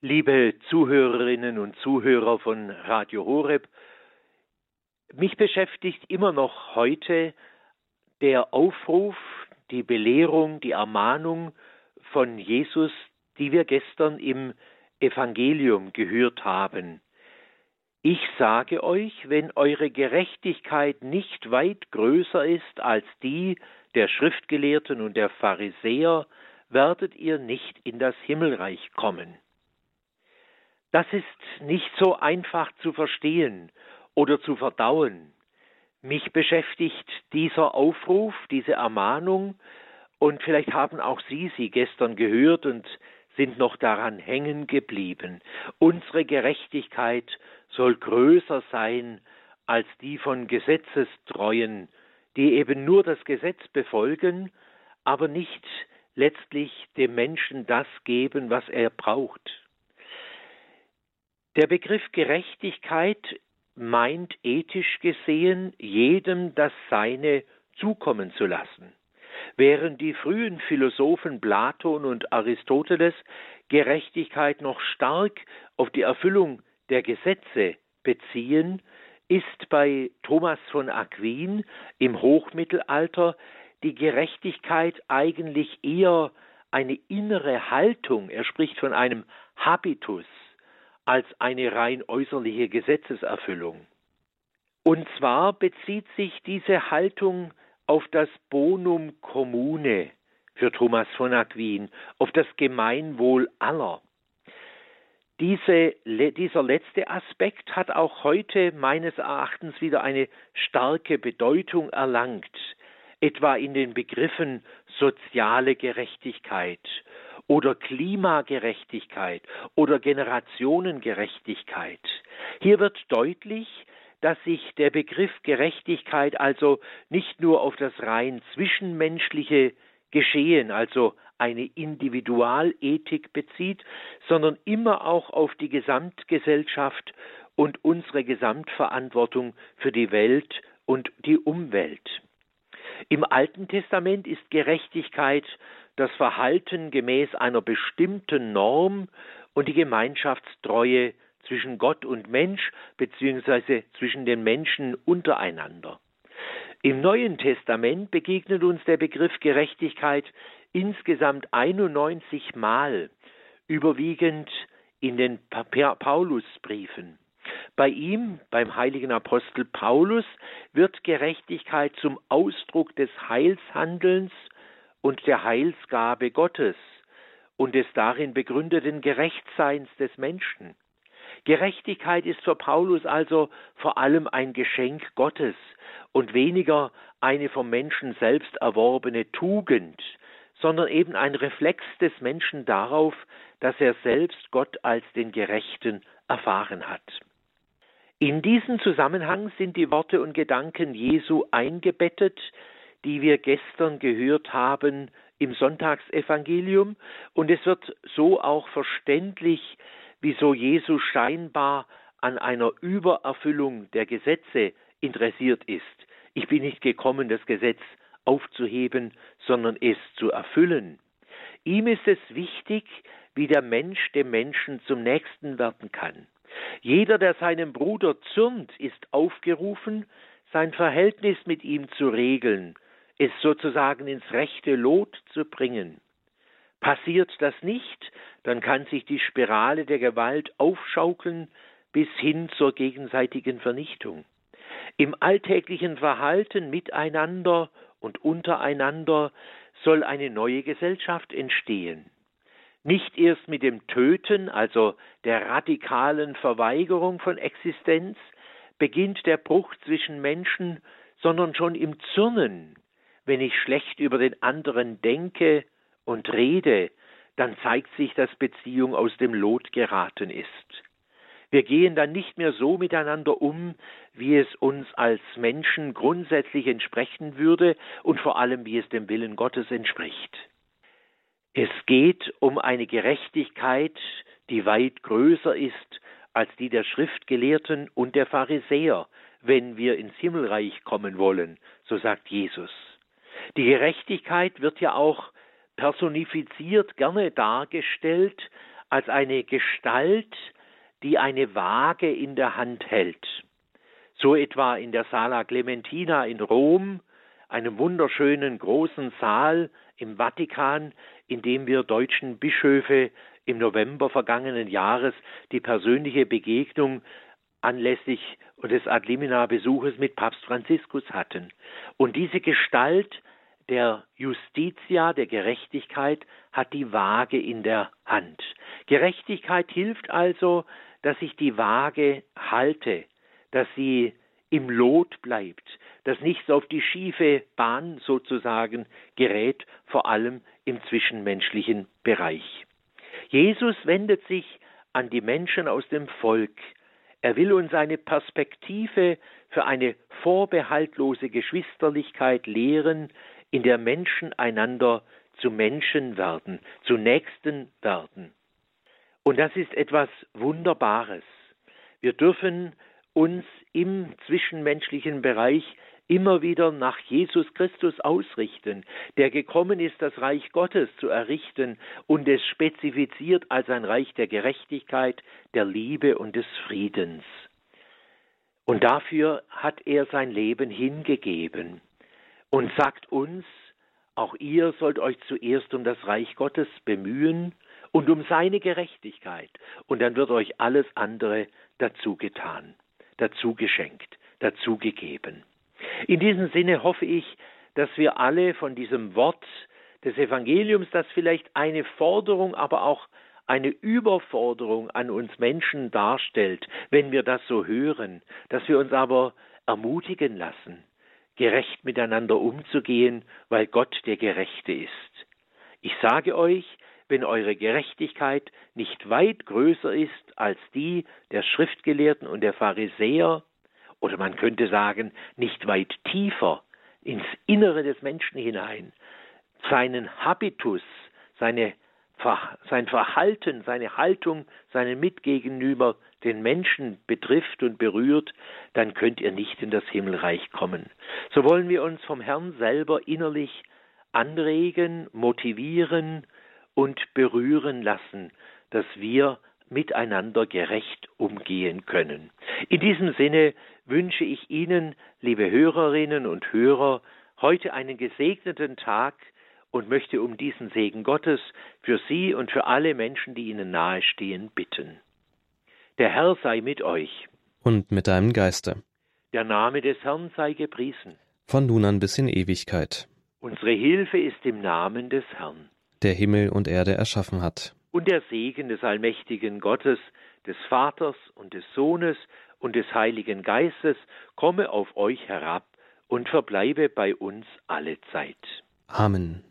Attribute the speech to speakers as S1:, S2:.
S1: Liebe Zuhörerinnen und Zuhörer von Radio Horeb, mich beschäftigt immer noch heute der Aufruf, die Belehrung, die Ermahnung von Jesus, die wir gestern im Evangelium gehört haben. Ich sage euch, wenn eure Gerechtigkeit nicht weit größer ist als die der Schriftgelehrten und der Pharisäer, werdet ihr nicht in das Himmelreich kommen. Das ist nicht so einfach zu verstehen oder zu verdauen. Mich beschäftigt dieser Aufruf, diese Ermahnung, und vielleicht haben auch Sie sie gestern gehört und sind noch daran hängen geblieben. Unsere Gerechtigkeit soll größer sein als die von Gesetzestreuen, die eben nur das Gesetz befolgen, aber nicht letztlich dem Menschen das geben, was er braucht. Der Begriff Gerechtigkeit meint ethisch gesehen, jedem das Seine zukommen zu lassen. Während die frühen Philosophen Platon und Aristoteles Gerechtigkeit noch stark auf die Erfüllung der Gesetze beziehen, ist bei Thomas von Aquin im Hochmittelalter die Gerechtigkeit eigentlich eher eine innere Haltung, er spricht von einem Habitus, als eine rein äußerliche Gesetzeserfüllung. Und zwar bezieht sich diese Haltung auf das Bonum Commune für Thomas von Aquin, auf das Gemeinwohl aller. Diese, dieser letzte Aspekt hat auch heute meines Erachtens wieder eine starke Bedeutung erlangt, etwa in den Begriffen soziale Gerechtigkeit oder Klimagerechtigkeit oder Generationengerechtigkeit. Hier wird deutlich, dass sich der Begriff Gerechtigkeit also nicht nur auf das rein zwischenmenschliche Geschehen, also eine Individualethik bezieht, sondern immer auch auf die Gesamtgesellschaft und unsere Gesamtverantwortung für die Welt und die Umwelt. Im Alten Testament ist Gerechtigkeit das Verhalten gemäß einer bestimmten Norm und die Gemeinschaftstreue zwischen Gott und Mensch beziehungsweise zwischen den Menschen untereinander. Im Neuen Testament begegnet uns der Begriff Gerechtigkeit insgesamt 91 Mal, überwiegend in den Paulusbriefen. Bei ihm, beim heiligen Apostel Paulus, wird Gerechtigkeit zum Ausdruck des Heilshandelns und der Heilsgabe Gottes und des darin begründeten Gerechtseins des Menschen. Gerechtigkeit ist für Paulus also vor allem ein Geschenk Gottes und weniger eine vom Menschen selbst erworbene Tugend, sondern eben ein Reflex des Menschen darauf, dass er selbst Gott als den Gerechten erfahren hat. In diesen Zusammenhang sind die Worte und Gedanken Jesu eingebettet, die wir gestern gehört haben im Sonntagsevangelium, und es wird so auch verständlich, wieso Jesus scheinbar an einer Übererfüllung der Gesetze interessiert ist. Ich bin nicht gekommen, das Gesetz aufzuheben, sondern es zu erfüllen. Ihm ist es wichtig, wie der Mensch dem Menschen zum Nächsten werden kann. Jeder, der seinem Bruder zürnt, ist aufgerufen, sein Verhältnis mit ihm zu regeln, es sozusagen ins rechte Lot zu bringen. Passiert das nicht, dann kann sich die Spirale der Gewalt aufschaukeln bis hin zur gegenseitigen Vernichtung. Im alltäglichen Verhalten miteinander und untereinander soll eine neue Gesellschaft entstehen. Nicht erst mit dem Töten, also der radikalen Verweigerung von Existenz, beginnt der Bruch zwischen Menschen, sondern schon im Zürnen, wenn ich schlecht über den anderen denke und rede, dann zeigt sich, dass Beziehung aus dem Lot geraten ist. Wir gehen dann nicht mehr so miteinander um, wie es uns als Menschen grundsätzlich entsprechen würde und vor allem, wie es dem Willen Gottes entspricht. Es geht um eine Gerechtigkeit, die weit größer ist als die der Schriftgelehrten und der Pharisäer, wenn wir ins Himmelreich kommen wollen, so sagt Jesus. Die Gerechtigkeit wird ja auch personifiziert gerne dargestellt als eine Gestalt, die eine Waage in der Hand hält. So etwa in der Sala Clementina in Rom, einem wunderschönen großen Saal im Vatikan, in dem wir deutschen Bischöfe im November vergangenen Jahres die persönliche Begegnung anlässlich des Adlimina-Besuches mit Papst Franziskus hatten. Und diese Gestalt der Justitia, der Gerechtigkeit, hat die Waage in der Hand. Gerechtigkeit hilft also, dass ich die Waage halte, dass sie im Lot bleibt, dass nichts auf die schiefe Bahn sozusagen gerät, vor allem im zwischenmenschlichen Bereich. Jesus wendet sich an die Menschen aus dem Volk. Er will uns eine Perspektive für eine vorbehaltlose Geschwisterlichkeit lehren, in der Menschen einander zu Menschen werden, zu Nächsten werden. Und das ist etwas Wunderbares. Wir dürfen uns im zwischenmenschlichen Bereich immer wieder nach Jesus Christus ausrichten, der gekommen ist, das Reich Gottes zu errichten und es spezifiziert als ein Reich der Gerechtigkeit, der Liebe und des Friedens. Und dafür hat er sein Leben hingegeben und sagt uns, auch ihr sollt euch zuerst um das Reich Gottes bemühen und um seine Gerechtigkeit, und dann wird euch alles andere dazu getan, dazu geschenkt, dazu gegeben. In diesem Sinne hoffe ich, dass wir alle von diesem Wort des Evangeliums, das vielleicht eine Forderung, aber auch eine Überforderung an uns Menschen darstellt, wenn wir das so hören, dass wir uns aber ermutigen lassen, gerecht miteinander umzugehen, weil Gott der Gerechte ist. Ich sage euch, wenn eure Gerechtigkeit nicht weit größer ist als die der Schriftgelehrten und der Pharisäer, oder man könnte sagen, nicht weit tiefer ins Innere des Menschen hinein, seinen Habitus, seine, sein Verhalten, seine Haltung seinen Mitgegenüber den Menschen betrifft und berührt, dann könnt ihr nicht in das Himmelreich kommen. So wollen wir uns vom Herrn selber innerlich anregen, motivieren und berühren lassen, dass wir miteinander gerecht umgehen können. In diesem Sinne wünsche ich Ihnen, liebe Hörerinnen und Hörer, heute einen gesegneten Tag und möchte um diesen Segen Gottes für Sie und für alle Menschen, die Ihnen nahestehen, bitten. Der Herr sei mit euch.
S2: Und mit deinem Geiste.
S1: Der Name des Herrn sei gepriesen.
S2: Von nun an bis in Ewigkeit.
S1: Unsere Hilfe ist im Namen des Herrn.
S2: Der Himmel und Erde erschaffen hat.
S1: Und der Segen des allmächtigen Gottes, des Vaters und des Sohnes und des Heiligen Geistes komme auf euch herab und verbleibe bei uns alle Zeit.
S2: Amen.